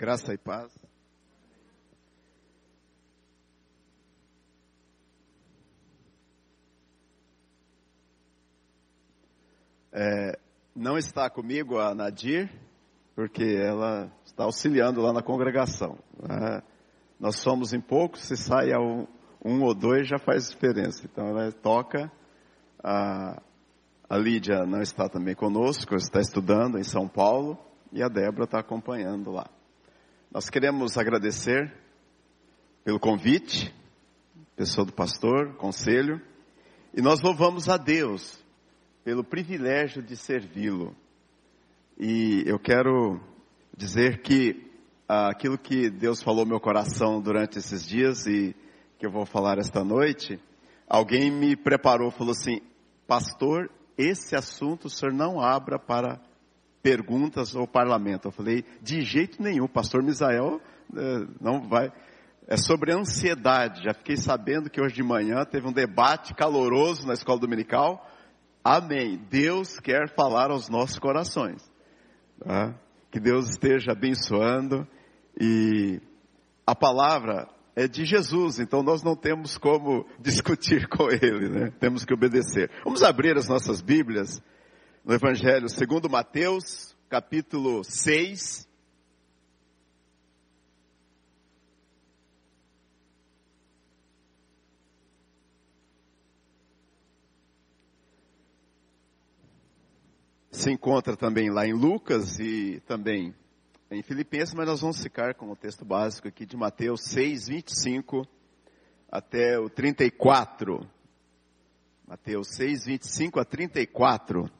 Graça e paz. É, não está comigo a Nadir, porque ela está auxiliando lá na congregação. Né? Nós somos em poucos, se sai um, um, ou dois já faz diferença. Então ela toca. A, a Lídia não está também conosco, está estudando em São Paulo e a Débora está acompanhando lá. Nós queremos agradecer pelo convite, pessoa do pastor, conselho, e nós louvamos a Deus pelo privilégio de servi-lo. E eu quero dizer que ah, aquilo que Deus falou no meu coração durante esses dias e que eu vou falar esta noite, alguém me preparou, falou assim, pastor, esse assunto o senhor não abra para perguntas ao parlamento. Eu falei, de jeito nenhum, pastor Misael eh, não vai. É sobre ansiedade. Já fiquei sabendo que hoje de manhã teve um debate caloroso na escola dominical. Amém. Deus quer falar aos nossos corações. Tá? Que Deus esteja abençoando. E a palavra é de Jesus, então nós não temos como discutir com ele, né? Temos que obedecer. Vamos abrir as nossas Bíblias no Evangelho segundo Mateus, capítulo 6. Se encontra também lá em Lucas e também em Filipenses, mas nós vamos ficar com o texto básico aqui de Mateus 6, 25 até o 34. Mateus 6, 25 a 34.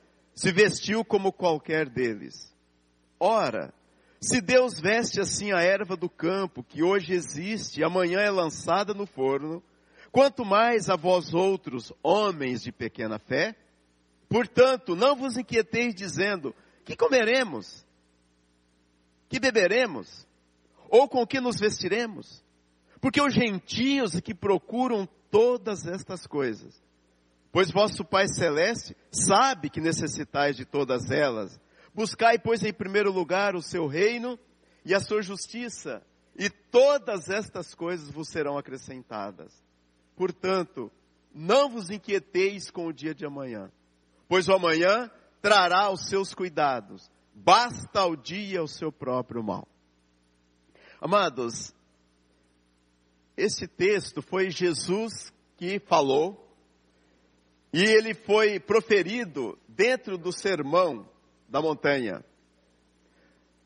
se vestiu como qualquer deles. Ora, se Deus veste assim a erva do campo, que hoje existe e amanhã é lançada no forno, quanto mais a vós outros, homens de pequena fé? Portanto, não vos inquieteis dizendo, que comeremos? Que beberemos? Ou com que nos vestiremos? Porque os gentios é que procuram todas estas coisas. Pois vosso Pai Celeste sabe que necessitais de todas elas. Buscai, pois, em primeiro lugar o seu reino e a sua justiça, e todas estas coisas vos serão acrescentadas. Portanto, não vos inquieteis com o dia de amanhã, pois o amanhã trará os seus cuidados. Basta ao dia o seu próprio mal. Amados, esse texto foi Jesus que falou, e ele foi proferido dentro do sermão da montanha.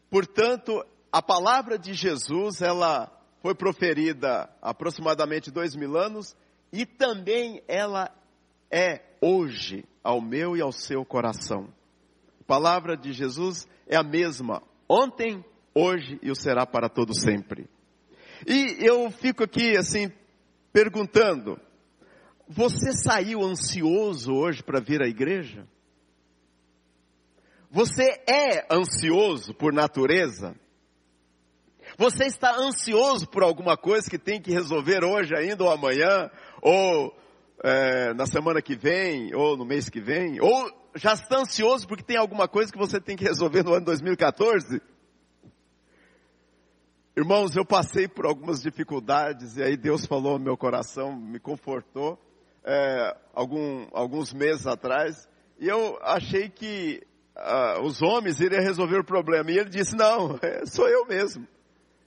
Portanto, a palavra de Jesus, ela foi proferida aproximadamente dois mil anos e também ela é hoje ao meu e ao seu coração. A palavra de Jesus é a mesma ontem, hoje e o será para todo sempre. E eu fico aqui assim perguntando: você saiu ansioso hoje para vir à igreja? Você é ansioso por natureza? Você está ansioso por alguma coisa que tem que resolver hoje ainda ou amanhã, ou é, na semana que vem, ou no mês que vem? Ou já está ansioso porque tem alguma coisa que você tem que resolver no ano 2014? Irmãos, eu passei por algumas dificuldades e aí Deus falou no meu coração, me confortou, é, algum, alguns meses atrás, e eu achei que uh, os homens iriam resolver o problema. E ele disse, não, é, sou eu mesmo.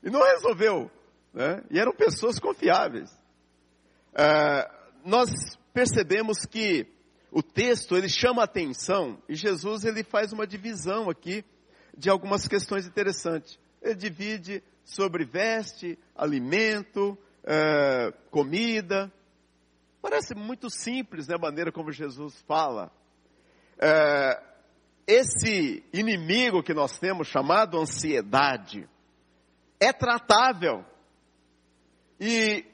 E não resolveu. Né? E eram pessoas confiáveis. É, nós percebemos que o texto ele chama atenção e Jesus ele faz uma divisão aqui de algumas questões interessantes. Ele divide sobre veste, alimento, é, comida. Parece muito simples né, a maneira como Jesus fala. É, esse inimigo que nós temos, chamado ansiedade, é tratável. E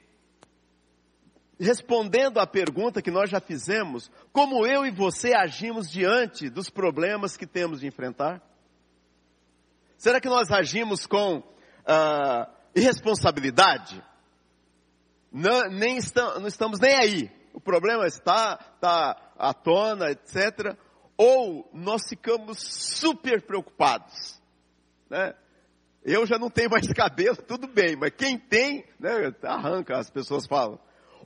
respondendo à pergunta que nós já fizemos, como eu e você agimos diante dos problemas que temos de enfrentar? Será que nós agimos com uh, irresponsabilidade? Não, nem estamos, não estamos nem aí. O problema está, está à tona, etc. Ou nós ficamos super preocupados. Né? Eu já não tenho mais cabelo, tudo bem, mas quem tem, né, arranca, as pessoas falam.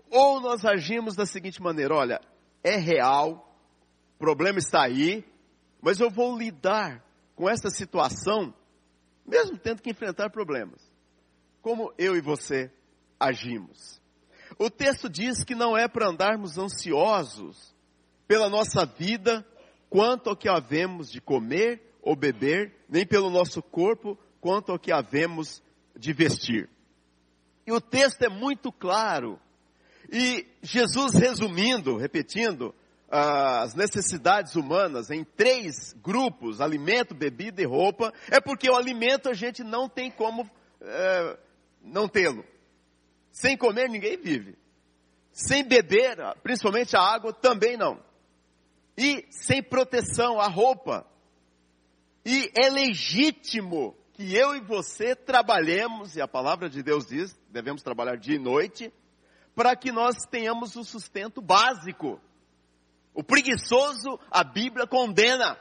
Ou nós agimos da seguinte maneira: olha, é real, o problema está aí, mas eu vou lidar com essa situação mesmo tendo que enfrentar problemas. Como eu e você agimos. O texto diz que não é para andarmos ansiosos pela nossa vida, quanto ao que havemos de comer ou beber, nem pelo nosso corpo, quanto ao que havemos de vestir. E o texto é muito claro. E Jesus, resumindo, repetindo, as necessidades humanas em três grupos, alimento, bebida e roupa, é porque o alimento a gente não tem como é, não tê-lo. Sem comer ninguém vive. Sem beber, principalmente a água, também não. E sem proteção, a roupa. E é legítimo que eu e você trabalhemos, e a palavra de Deus diz, devemos trabalhar dia e noite, para que nós tenhamos o sustento básico. O preguiçoso, a Bíblia condena.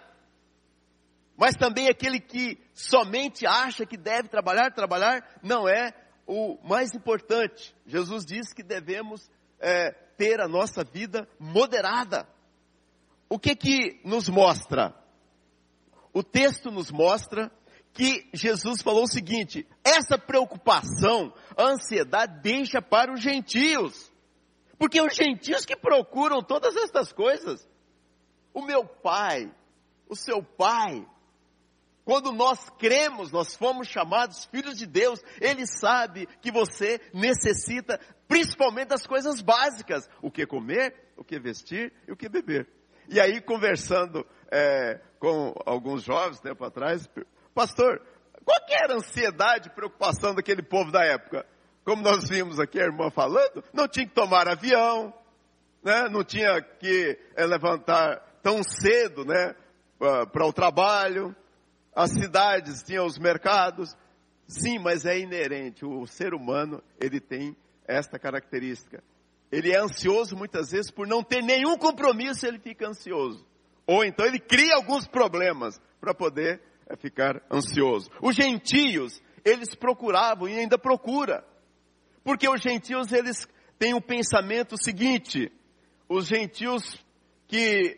Mas também aquele que somente acha que deve trabalhar, trabalhar, não é o mais importante. Jesus diz que devemos é, ter a nossa vida moderada. O que que nos mostra? O texto nos mostra que Jesus falou o seguinte: essa preocupação, a ansiedade deixa para os gentios. Porque os gentios que procuram todas estas coisas. O meu pai, o seu pai, quando nós cremos, nós fomos chamados filhos de Deus, ele sabe que você necessita principalmente das coisas básicas: o que comer, o que vestir e o que beber. E aí, conversando é, com alguns jovens tempo atrás, pastor, qual era a ansiedade, preocupação daquele povo da época? como nós vimos aqui a irmã falando, não tinha que tomar avião, né? não tinha que é, levantar tão cedo né? para o trabalho, as cidades tinham os mercados. Sim, mas é inerente, o ser humano ele tem esta característica. Ele é ansioso muitas vezes por não ter nenhum compromisso, ele fica ansioso. Ou então ele cria alguns problemas para poder é, ficar ansioso. Os gentios, eles procuravam e ainda procura porque os gentios, eles têm o um pensamento seguinte, os gentios que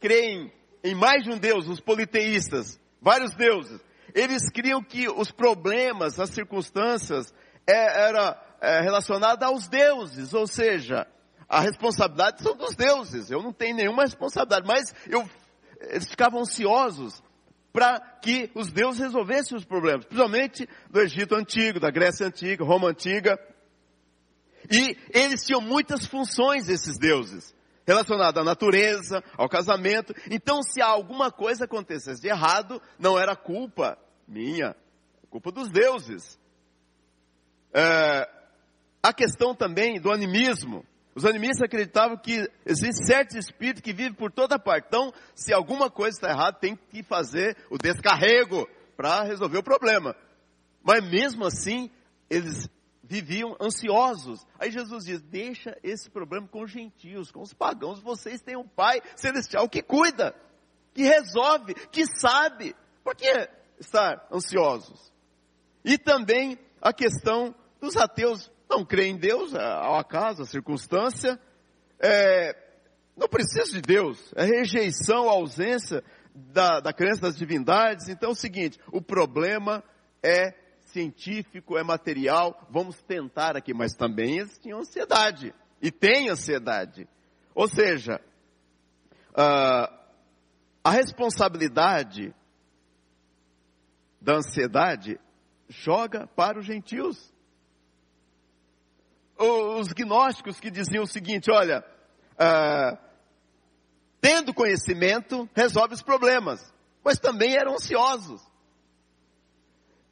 creem em mais de um Deus, os politeístas, vários deuses, eles criam que os problemas, as circunstâncias, é, era é, relacionada aos deuses, ou seja, a responsabilidade são dos deuses, eu não tenho nenhuma responsabilidade, mas eu, eles ficavam ansiosos para que os deuses resolvessem os problemas, principalmente do Egito Antigo, da Grécia Antiga, Roma Antiga, e eles tinham muitas funções, esses deuses, relacionadas à natureza, ao casamento. Então, se alguma coisa acontecesse de errado, não era culpa minha, culpa dos deuses. É, a questão também do animismo. Os animistas acreditavam que existe certo espírito que vive por toda parte. Então, se alguma coisa está errada, tem que fazer o descarrego para resolver o problema. Mas mesmo assim, eles viviam ansiosos. Aí Jesus diz: deixa esse problema com os gentios, com os pagãos. Vocês têm um Pai celestial que cuida, que resolve, que sabe. Por que estar ansiosos? E também a questão dos ateus não creem em Deus, é, ao acaso, a circunstância. É, não precisa de Deus, é rejeição, ausência da, da crença das divindades. Então é o seguinte: o problema é científico, é material, vamos tentar aqui, mas também eles tinham ansiedade, e têm ansiedade. Ou seja, uh, a responsabilidade da ansiedade joga para os gentios. Os gnósticos que diziam o seguinte: olha, uh, tendo conhecimento, resolve os problemas, mas também eram ansiosos.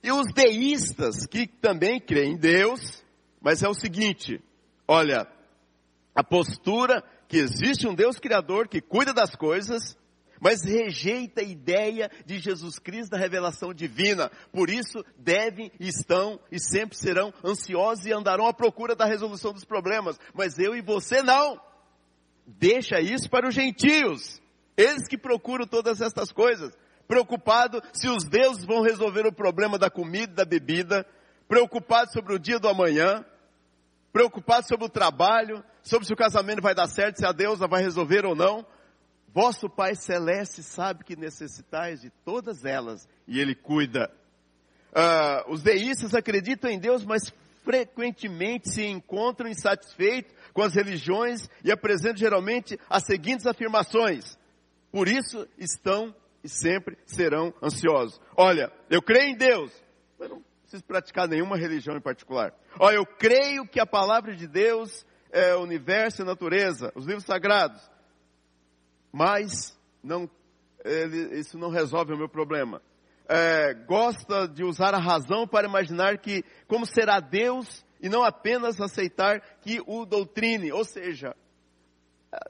E os deístas, que também creem em Deus, mas é o seguinte: olha, a postura que existe um Deus Criador que cuida das coisas, mas rejeita a ideia de Jesus Cristo da revelação divina. Por isso, devem, estão e sempre serão ansiosos e andarão à procura da resolução dos problemas. Mas eu e você não. Deixa isso para os gentios. Eles que procuram todas estas coisas. Preocupado se os deuses vão resolver o problema da comida e da bebida. Preocupado sobre o dia do amanhã. Preocupado sobre o trabalho. Sobre se o casamento vai dar certo, se a deusa vai resolver ou não Vosso Pai Celeste sabe que necessitais de todas elas e Ele cuida. Uh, os deístas acreditam em Deus, mas frequentemente se encontram insatisfeitos com as religiões e apresentam geralmente as seguintes afirmações. Por isso estão e sempre serão ansiosos. Olha, eu creio em Deus, mas não preciso praticar nenhuma religião em particular. Olha, eu creio que a palavra de Deus é o universo e a natureza, os livros sagrados mas não, ele, isso não resolve o meu problema. É, gosta de usar a razão para imaginar que como será Deus e não apenas aceitar que o doutrine, ou seja,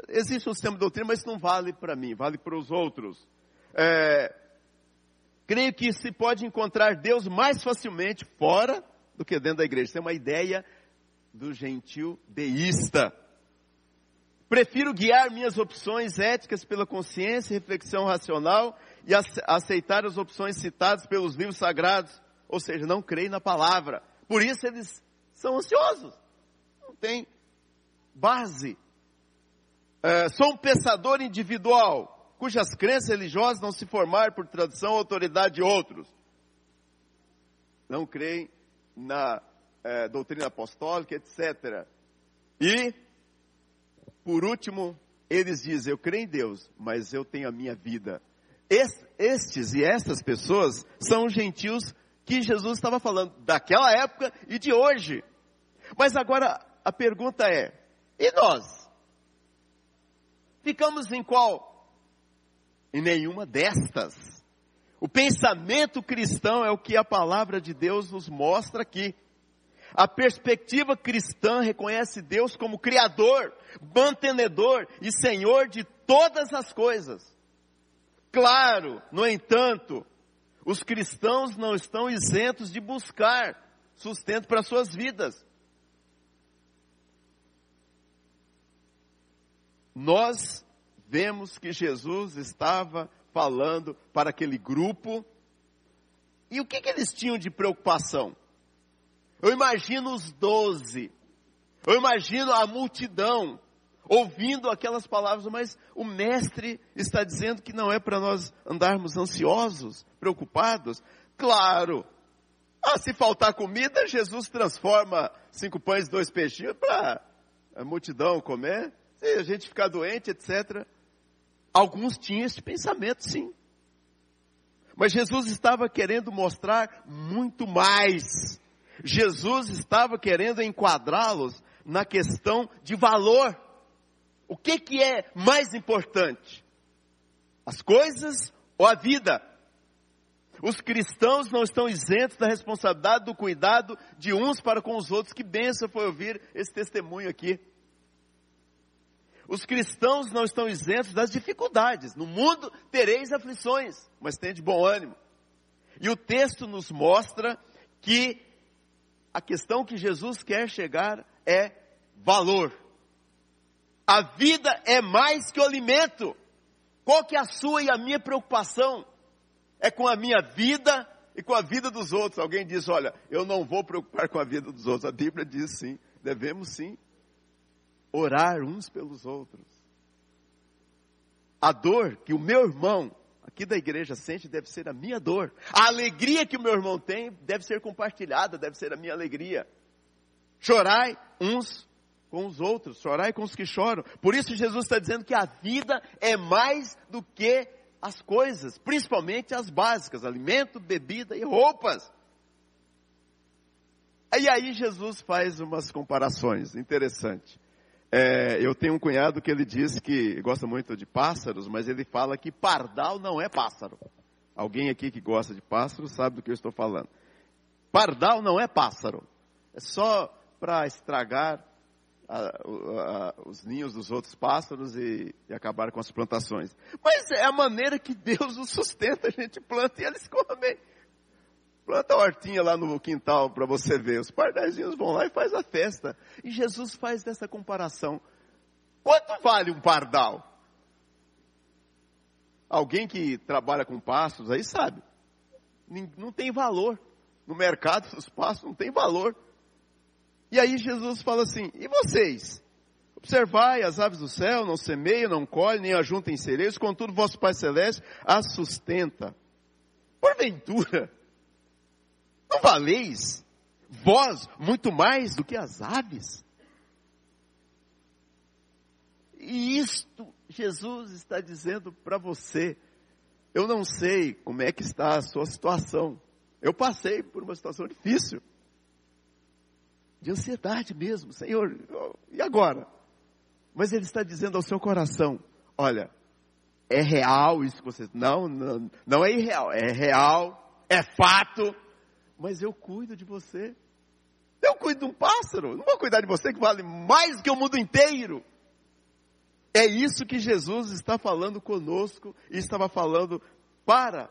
existe um sistema de doutrina, mas isso não vale para mim, vale para os outros. É, creio que se pode encontrar Deus mais facilmente fora do que dentro da igreja. Isso é uma ideia do gentil deísta. Prefiro guiar minhas opções éticas pela consciência e reflexão racional e aceitar as opções citadas pelos livros sagrados, ou seja, não creio na palavra. Por isso eles são ansiosos. Não tem base. É, sou um pensador individual, cujas crenças religiosas não se formaram por tradição ou autoridade de outros. Não creem na é, doutrina apostólica, etc. E por último, eles dizem: Eu creio em Deus, mas eu tenho a minha vida. Estes e estas pessoas são os gentios que Jesus estava falando daquela época e de hoje. Mas agora a pergunta é: e nós? Ficamos em qual? Em nenhuma destas. O pensamento cristão é o que a palavra de Deus nos mostra aqui. A perspectiva cristã reconhece Deus como Criador, mantenedor e Senhor de todas as coisas. Claro, no entanto, os cristãos não estão isentos de buscar sustento para suas vidas. Nós vemos que Jesus estava falando para aquele grupo, e o que, que eles tinham de preocupação? Eu imagino os doze. Eu imagino a multidão ouvindo aquelas palavras, mas o mestre está dizendo que não é para nós andarmos ansiosos, preocupados. Claro. Ah, se faltar comida, Jesus transforma cinco pães e dois peixinhos para a multidão comer. Se a gente ficar doente, etc. Alguns tinham esse pensamento, sim. Mas Jesus estava querendo mostrar muito mais Jesus estava querendo enquadrá-los na questão de valor. O que, que é mais importante? As coisas ou a vida? Os cristãos não estão isentos da responsabilidade do cuidado de uns para com os outros. Que benção foi ouvir esse testemunho aqui. Os cristãos não estão isentos das dificuldades. No mundo tereis aflições, mas tem de bom ânimo. E o texto nos mostra que a questão que Jesus quer chegar é valor. A vida é mais que o alimento. Qual que é a sua e a minha preocupação? É com a minha vida e com a vida dos outros. Alguém diz, olha, eu não vou preocupar com a vida dos outros. A Bíblia diz sim, devemos sim orar uns pelos outros. A dor que o meu irmão, aqui da igreja sente deve ser a minha dor. A alegria que o meu irmão tem deve ser compartilhada, deve ser a minha alegria. Chorai uns com os outros, chorai com os que choram. Por isso Jesus está dizendo que a vida é mais do que as coisas, principalmente as básicas, alimento, bebida e roupas. E aí Jesus faz umas comparações interessantes. É, eu tenho um cunhado que ele diz que gosta muito de pássaros, mas ele fala que pardal não é pássaro. Alguém aqui que gosta de pássaros sabe do que eu estou falando. Pardal não é pássaro. É só para estragar a, a, os ninhos dos outros pássaros e, e, acabar com as plantações. Mas é a maneira que Deus os sustenta, a gente planta e eles comem. Planta a hortinha lá no quintal para você ver. Os pardaizinhos vão lá e faz a festa. E Jesus faz dessa comparação. Quanto vale um pardal? Alguém que trabalha com pastos aí sabe. Não tem valor. No mercado dos pastos não tem valor. E aí Jesus fala assim: e vocês? Observai as aves do céu, não semeiam, não colhem, nem ajuntem cereais, contudo vosso Pai Celeste as sustenta. Porventura, não valeis vós muito mais do que as aves? E isto Jesus está dizendo para você. Eu não sei como é que está a sua situação. Eu passei por uma situação difícil. De ansiedade mesmo, Senhor. E agora? Mas Ele está dizendo ao seu coração: olha, é real isso que você. Não, não, não é irreal, é real, é fato mas eu cuido de você. Eu cuido de um pássaro, não vou cuidar de você que vale mais que o mundo inteiro. É isso que Jesus está falando conosco e estava falando para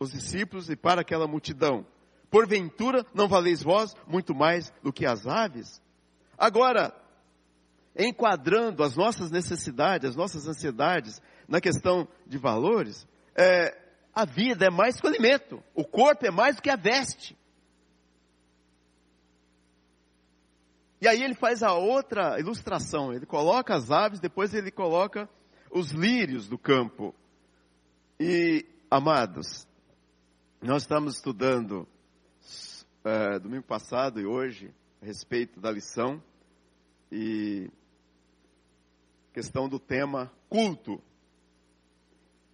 os discípulos e para aquela multidão. Porventura não valeis vós muito mais do que as aves? Agora, enquadrando as nossas necessidades, as nossas ansiedades na questão de valores, é, a vida é mais que o alimento, o corpo é mais do que a veste. E aí ele faz a outra ilustração, ele coloca as aves, depois ele coloca os lírios do campo. E, amados, nós estamos estudando é, domingo passado e hoje a respeito da lição e questão do tema culto.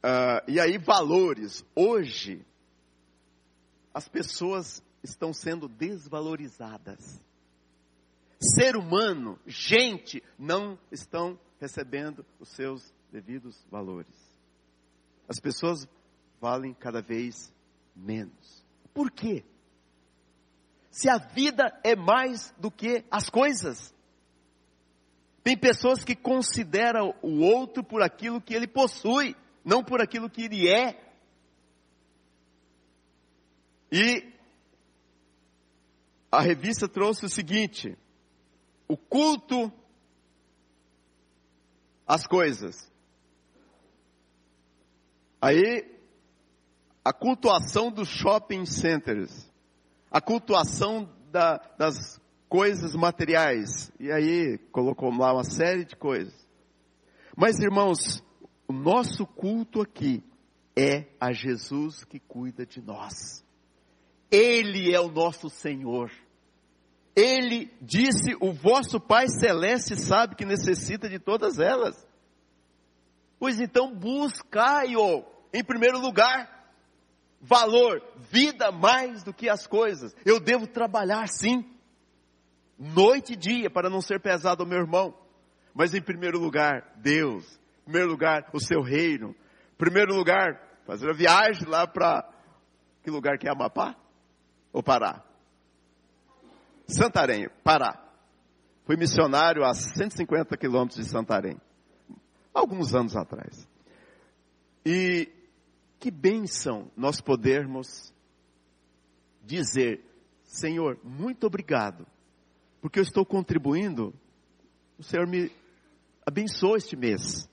Uh, e aí, valores. Hoje, as pessoas estão sendo desvalorizadas. Ser humano, gente, não estão recebendo os seus devidos valores. As pessoas valem cada vez menos. Por quê? Se a vida é mais do que as coisas. Tem pessoas que consideram o outro por aquilo que ele possui não por aquilo que ele é. E a revista trouxe o seguinte: o culto às coisas. Aí, a cultuação dos shopping centers, a cultuação da, das coisas materiais. E aí, colocou lá uma série de coisas. Mas, irmãos, o nosso culto aqui é a Jesus que cuida de nós. Ele é o nosso Senhor. Ele disse: O vosso Pai Celeste sabe que necessita de todas elas. Pois então, buscai-o em primeiro lugar. Valor, vida mais do que as coisas. Eu devo trabalhar sim, noite e dia, para não ser pesado ao meu irmão. Mas em primeiro lugar, Deus, primeiro lugar, o seu reino. Primeiro lugar, fazer a viagem lá para. Que lugar que é Amapá? Ou Pará? Santarém, Pará. Fui missionário a 150 quilômetros de Santarém. Alguns anos atrás. E que bênção nós podermos dizer, Senhor, muito obrigado, porque eu estou contribuindo, o Senhor me abençoou este mês.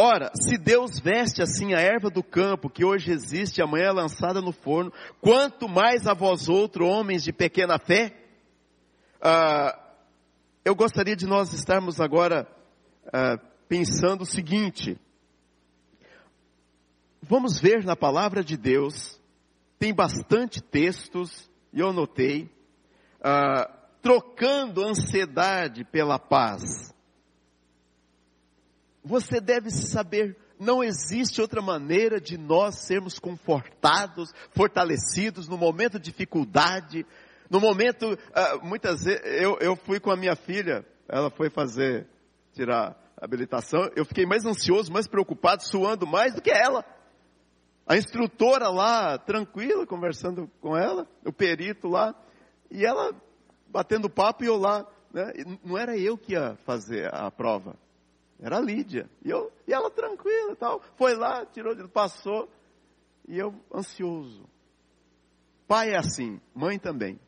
Ora, se Deus veste assim a erva do campo, que hoje existe e amanhã é lançada no forno, quanto mais a vós outros, homens de pequena fé? Ah, eu gostaria de nós estarmos agora ah, pensando o seguinte: vamos ver na palavra de Deus, tem bastante textos, e eu notei, ah, trocando ansiedade pela paz. Você deve saber, não existe outra maneira de nós sermos confortados, fortalecidos no momento de dificuldade, no momento, uh, muitas vezes, eu, eu fui com a minha filha, ela foi fazer, tirar habilitação, eu fiquei mais ansioso, mais preocupado, suando mais do que ela. A instrutora lá, tranquila, conversando com ela, o perito lá, e ela batendo papo e eu lá. Né? não era eu que ia fazer a prova, era a Lídia. E, eu, e ela tranquila tal. Foi lá, tirou, passou, e eu ansioso. Pai é assim, mãe também.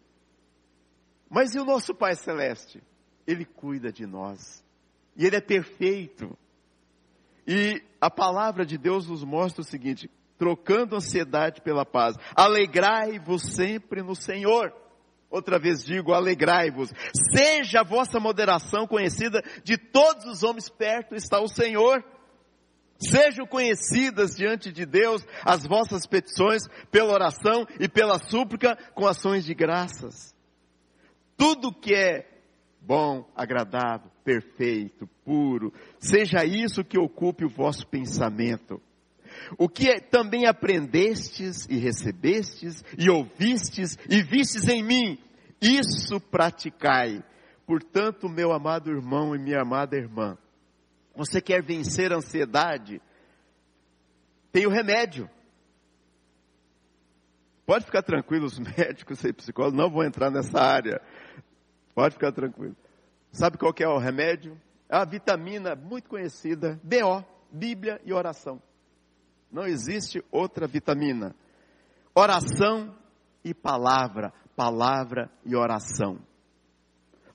Mas e o nosso Pai Celeste? Ele cuida de nós. E Ele é perfeito. E a palavra de Deus nos mostra o seguinte: trocando ansiedade pela paz, alegrai-vos sempre no Senhor. Outra vez digo, alegrai-vos. Seja a vossa moderação conhecida de todos os homens, perto está o Senhor. Sejam conhecidas diante de Deus as vossas petições pela oração e pela súplica com ações de graças tudo que é bom, agradável, perfeito, puro, seja isso que ocupe o vosso pensamento. O que é, também aprendestes e recebestes e ouvistes e vistes em mim, isso praticai. Portanto, meu amado irmão e minha amada irmã, você quer vencer a ansiedade? Tem o remédio. Pode ficar tranquilo, os médicos e psicólogos não vão entrar nessa área. Pode ficar tranquilo. Sabe qual é o remédio? É a vitamina muito conhecida, BO, Bíblia e oração. Não existe outra vitamina. Oração e palavra, palavra e oração.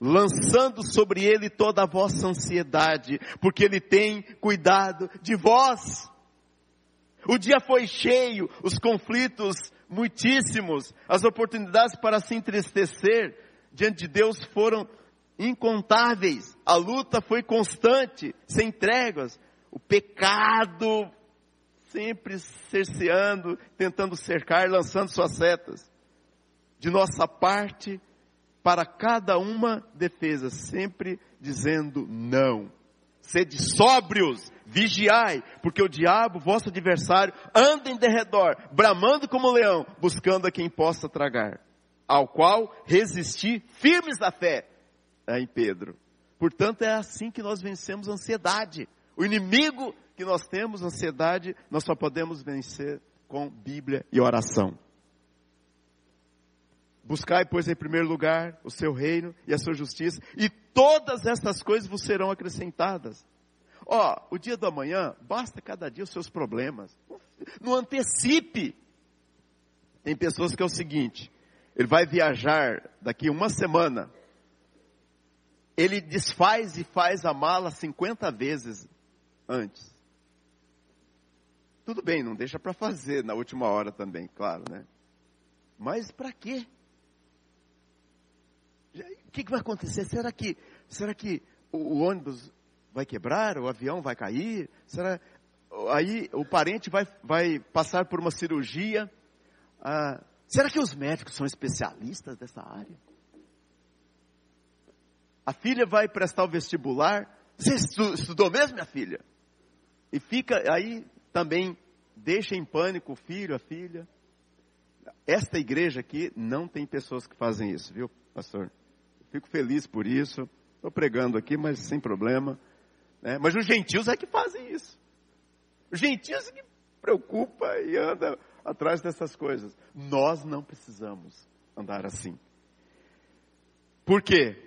Lançando sobre ele toda a vossa ansiedade, porque ele tem cuidado de vós. O dia foi cheio, os conflitos muitíssimos, as oportunidades para se entristecer, diante de Deus foram incontáveis. A luta foi constante, sem tréguas. O pecado sempre cerceando, tentando cercar, lançando suas setas. De nossa parte, para cada uma defesa, sempre dizendo não. Sede sóbrios, vigiai, porque o diabo, vosso adversário, anda em derredor, bramando como leão, buscando a quem possa tragar ao qual resisti firmes da fé, é em Pedro. Portanto, é assim que nós vencemos a ansiedade. O inimigo que nós temos, ansiedade, nós só podemos vencer com Bíblia e oração. Buscai, pois, em primeiro lugar o seu reino e a sua justiça, e todas essas coisas vos serão acrescentadas. Ó, o dia do amanhã, basta cada dia os seus problemas. Não antecipe. Tem pessoas que é o seguinte, ele vai viajar daqui uma semana. Ele desfaz e faz a mala 50 vezes antes. Tudo bem, não deixa para fazer na última hora também, claro, né? Mas para quê? O que, que, vai acontecer? Será que, será que o, o ônibus vai quebrar? O avião vai cair? Será aí o parente vai, vai passar por uma cirurgia? Ah, Será que os médicos são especialistas dessa área? A filha vai prestar o vestibular. Você estudou mesmo, minha filha? E fica aí também, deixa em pânico o filho, a filha. Esta igreja aqui não tem pessoas que fazem isso, viu, pastor? Fico feliz por isso. Estou pregando aqui, mas sem problema. Né? Mas os gentios é que fazem isso. Os gentios é que preocupa e anda atrás dessas coisas. Nós não precisamos andar assim. Por quê?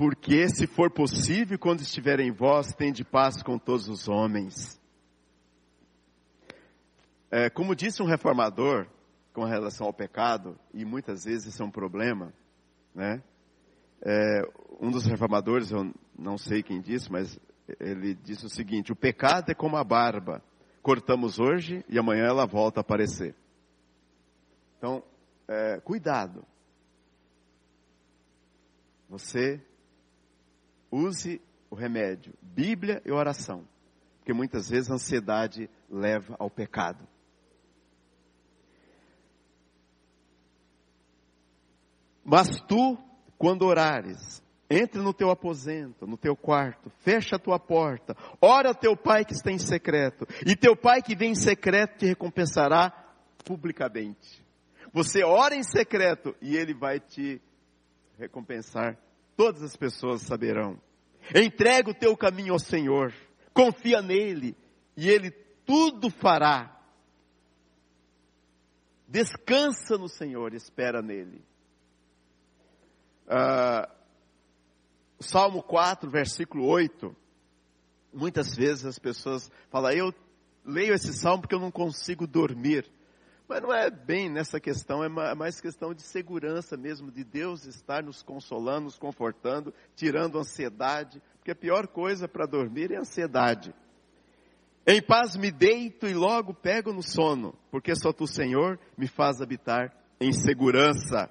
Porque se for possível, quando estiver em vós, tende paz com todos os homens. É, como disse um reformador com relação ao pecado, e muitas vezes isso é um problema, né? É, um dos reformadores, eu não sei quem disse, mas ele disse o seguinte: o pecado é como a barba, cortamos hoje e amanhã ela volta a aparecer. Então, é, cuidado. Você use o remédio, Bíblia e oração. porque muitas vezes a ansiedade leva ao pecado. Mas tu, quando orares, entre no teu aposento, no teu quarto, fecha a tua porta, ora teu pai que está em secreto, e teu pai que vem em secreto te recompensará publicamente. Você ora em secreto e ele vai te recompensar. Todas as pessoas saberão. Entrega o teu caminho ao Senhor, confia nele e ele tudo fará. Descansa no Senhor, espera nele. Uh, Salmo 4, versículo 8. Muitas vezes as pessoas falam, eu leio esse salmo porque eu não consigo dormir. Mas não é bem nessa questão, é, é mais questão de segurança mesmo, de Deus estar nos consolando, nos confortando, tirando ansiedade, porque a pior coisa para dormir é ansiedade. Em paz me deito e logo pego no sono, porque só tu, Senhor, me faz habitar em segurança.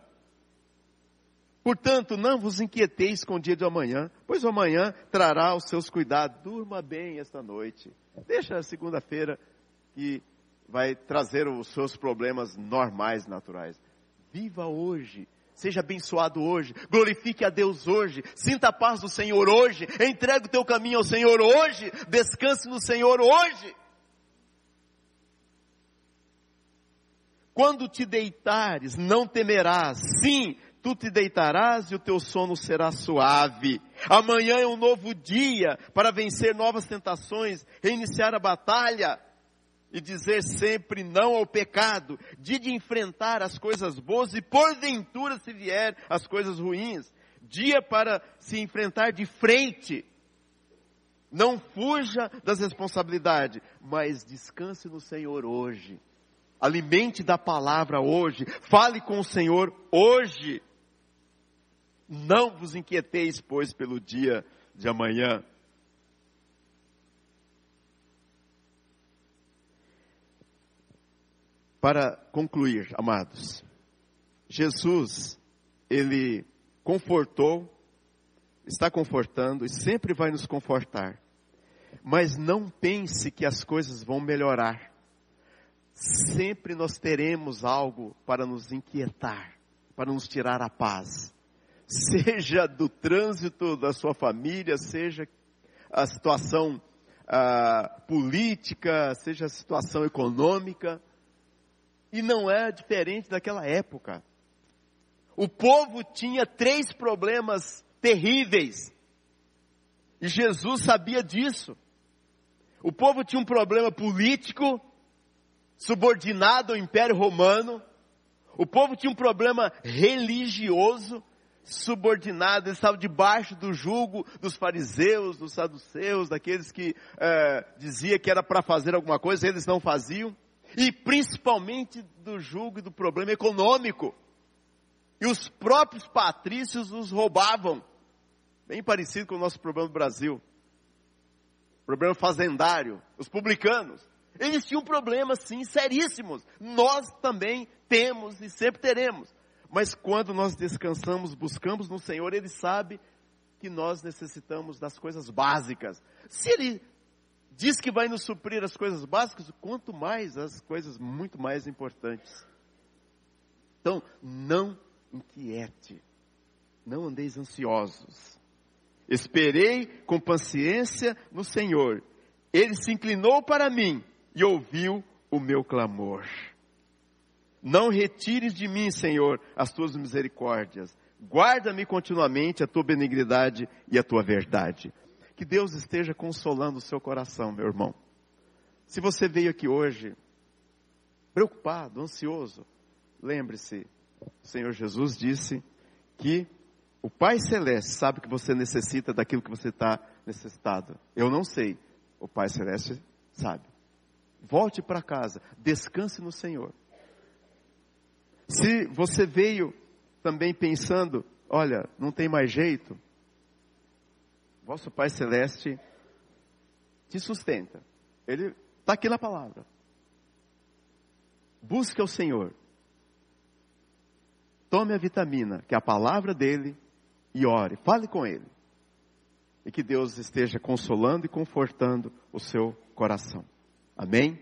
Portanto, não vos inquieteis com o dia de amanhã, pois o amanhã trará os seus cuidados. Durma bem esta noite. Deixa a segunda-feira que vai trazer os seus problemas normais, naturais. Viva hoje. Seja abençoado hoje, glorifique a Deus hoje, sinta a paz do Senhor hoje, entregue o teu caminho ao Senhor hoje, descanse no Senhor hoje. Quando te deitares, não temerás, sim, tu te deitarás e o teu sono será suave. Amanhã é um novo dia para vencer novas tentações, reiniciar a batalha e dizer sempre não ao pecado, dia de enfrentar as coisas boas e porventura se vier as coisas ruins, dia para se enfrentar de frente. Não fuja das responsabilidades, mas descanse no Senhor hoje. Alimente da palavra hoje. Fale com o Senhor hoje. Não vos inquieteis, pois, pelo dia de amanhã, Para concluir, amados, Jesus, ele confortou, está confortando e sempre vai nos confortar. Mas não pense que as coisas vão melhorar. Sempre nós teremos algo para nos inquietar, para nos tirar a paz. Seja do trânsito da sua família, seja a situação ah, política, seja a situação econômica, e não é diferente daquela época. O povo tinha três problemas terríveis. E Jesus sabia disso. O povo tinha um problema político, subordinado ao Império Romano. O povo tinha um problema religioso, subordinado, eles estavam debaixo do jugo dos fariseus, dos saduceus, daqueles que é, dizia que era para fazer alguma coisa, eles não faziam e principalmente do julgo e do problema econômico. E os próprios patrícios os roubavam. Bem parecido com o nosso problema do Brasil. Problema fazendário. Os publicanos. Eles tinham problemas, sim, seríssimos. Nós também temos e sempre teremos. Mas quando nós descansamos, buscamos no Senhor, Ele sabe que nós necessitamos das coisas básicas. Se Ele diz que vai nos suprir as coisas básicas, quanto mais as coisas muito mais importantes. Então, não inquiete, não andeis ansiosos. Esperei com paciência no Senhor. Ele se inclinou para mim e ouviu o meu clamor. Não retires de mim, Senhor, as tuas misericórdias. Guarda-me continuamente a tua benignidade e a tua verdade. Que Deus esteja consolando o seu coração, meu irmão. Se você veio aqui hoje preocupado, ansioso, lembre-se, o Senhor Jesus disse que o Pai Celeste sabe que você necessita daquilo que você está necessitado. Eu não sei, o Pai Celeste sabe. Volte para casa, descanse no Senhor. Se você veio também pensando, olha, não tem mais jeito, vosso Pai Celeste te sustenta. Ele está aqui na palavra. Busque o Senhor. Tome a vitamina, que é a palavra dele, e ore. Fale com ele. e que Deus esteja consolando e confortando o seu coração. Amém?